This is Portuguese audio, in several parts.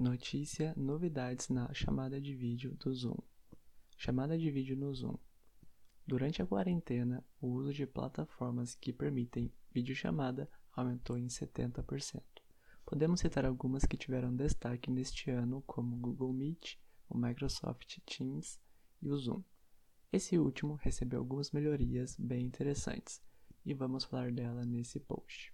Notícia: novidades na chamada de vídeo do Zoom. Chamada de vídeo no Zoom. Durante a quarentena, o uso de plataformas que permitem videochamada aumentou em 70%. Podemos citar algumas que tiveram destaque neste ano, como o Google Meet, o Microsoft Teams e o Zoom. Esse último recebeu algumas melhorias bem interessantes e vamos falar dela nesse post.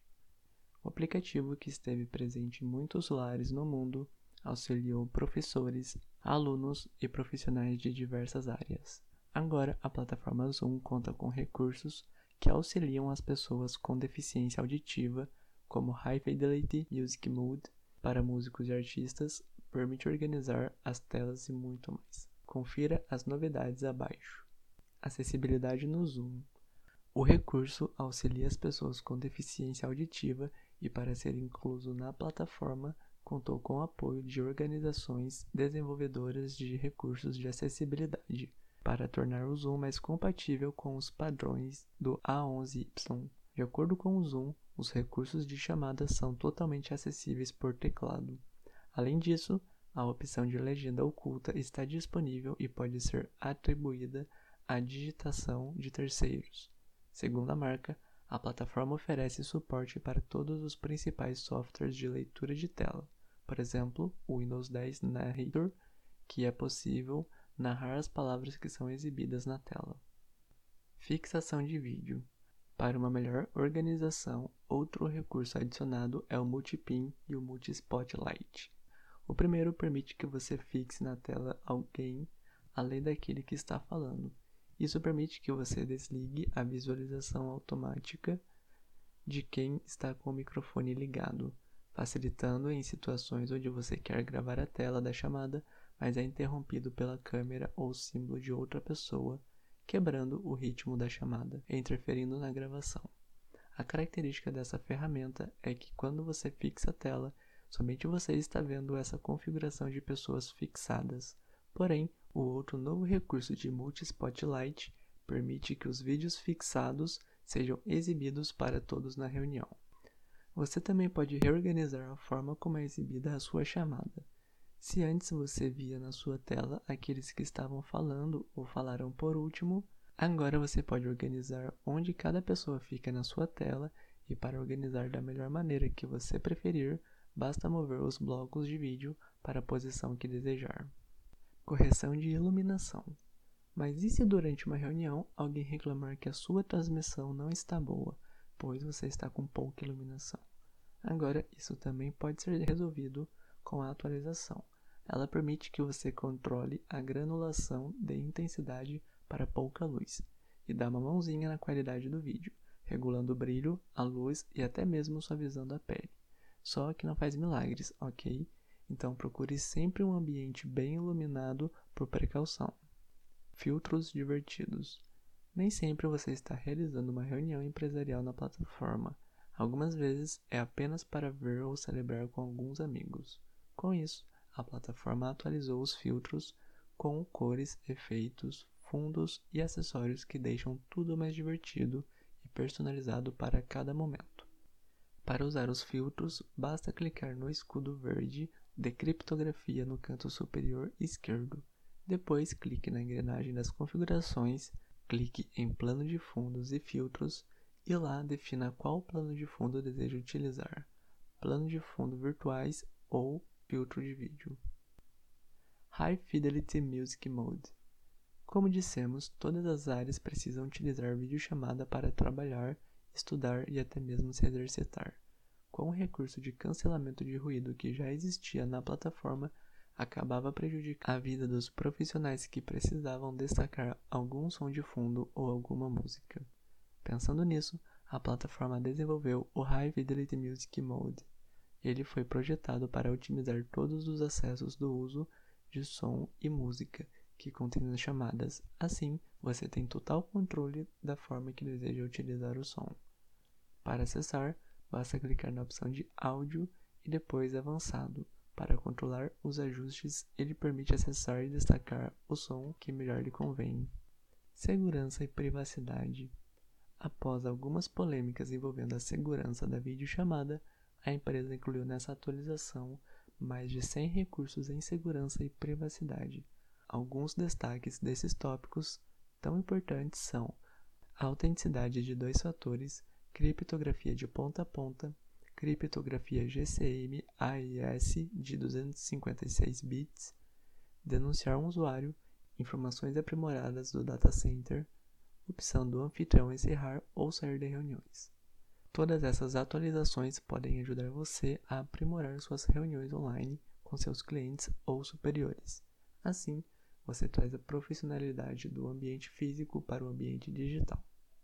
O aplicativo que esteve presente em muitos lares no mundo auxiliou professores, alunos e profissionais de diversas áreas. Agora, a plataforma Zoom conta com recursos que auxiliam as pessoas com deficiência auditiva, como High Fidelity Music Mode para músicos e artistas, permite organizar as telas e muito mais. Confira as novidades abaixo. Acessibilidade no Zoom. O recurso auxilia as pessoas com deficiência auditiva e, para ser incluso na plataforma, contou com o apoio de organizações desenvolvedoras de recursos de acessibilidade para tornar o Zoom mais compatível com os padrões do A11Y. De acordo com o Zoom, os recursos de chamada são totalmente acessíveis por teclado. Além disso, a opção de legenda oculta está disponível e pode ser atribuída à digitação de terceiros. Segundo a marca, a plataforma oferece suporte para todos os principais softwares de leitura de tela, por exemplo, o Windows 10 Narrator, que é possível narrar as palavras que são exibidas na tela. Fixação de vídeo. Para uma melhor organização, outro recurso adicionado é o Multipin e o Multispotlight. O primeiro permite que você fixe na tela alguém além daquele que está falando. Isso permite que você desligue a visualização automática de quem está com o microfone ligado, facilitando em situações onde você quer gravar a tela da chamada, mas é interrompido pela câmera ou símbolo de outra pessoa, quebrando o ritmo da chamada e interferindo na gravação. A característica dessa ferramenta é que quando você fixa a tela, somente você está vendo essa configuração de pessoas fixadas. Porém, o outro novo recurso de Multi-Spotlight permite que os vídeos fixados sejam exibidos para todos na reunião. Você também pode reorganizar a forma como é exibida a sua chamada. Se antes você via na sua tela aqueles que estavam falando ou falaram por último, agora você pode organizar onde cada pessoa fica na sua tela e para organizar da melhor maneira que você preferir, basta mover os blocos de vídeo para a posição que desejar. Correção de iluminação. Mas e se durante uma reunião alguém reclamar que a sua transmissão não está boa, pois você está com pouca iluminação? Agora, isso também pode ser resolvido com a atualização. Ela permite que você controle a granulação de intensidade para pouca luz e dá uma mãozinha na qualidade do vídeo, regulando o brilho, a luz e até mesmo suavizando a pele. Só que não faz milagres, ok? Então procure sempre um ambiente bem iluminado por precaução. Filtros divertidos. Nem sempre você está realizando uma reunião empresarial na plataforma. Algumas vezes é apenas para ver ou celebrar com alguns amigos. Com isso, a plataforma atualizou os filtros com cores, efeitos, fundos e acessórios que deixam tudo mais divertido e personalizado para cada momento. Para usar os filtros, basta clicar no escudo verde de criptografia no canto superior esquerdo. Depois, clique na engrenagem das configurações, clique em plano de fundos e filtros e lá defina qual plano de fundo deseja utilizar: plano de fundo virtuais ou filtro de vídeo. High Fidelity Music Mode. Como dissemos, todas as áreas precisam utilizar videochamada para trabalhar, estudar e até mesmo se exercitar com o recurso de cancelamento de ruído que já existia na plataforma, acabava prejudicando a vida dos profissionais que precisavam destacar algum som de fundo ou alguma música. Pensando nisso, a plataforma desenvolveu o High Fidelity Music Mode. Ele foi projetado para otimizar todos os acessos do uso de som e música que contém as chamadas. Assim, você tem total controle da forma que deseja utilizar o som. Para acessar, basta clicar na opção de áudio e depois avançado. Para controlar os ajustes, ele permite acessar e destacar o som que melhor lhe convém. Segurança e privacidade. Após algumas polêmicas envolvendo a segurança da videochamada, a empresa incluiu nessa atualização mais de 100 recursos em segurança e privacidade. Alguns destaques desses tópicos tão importantes são a autenticidade de dois fatores, criptografia de ponta a ponta, criptografia GCM AES de 256 bits, denunciar um usuário, informações aprimoradas do data center, opção do anfitrião encerrar ou sair de reuniões. Todas essas atualizações podem ajudar você a aprimorar suas reuniões online com seus clientes ou superiores. Assim, você traz a profissionalidade do ambiente físico para o ambiente digital.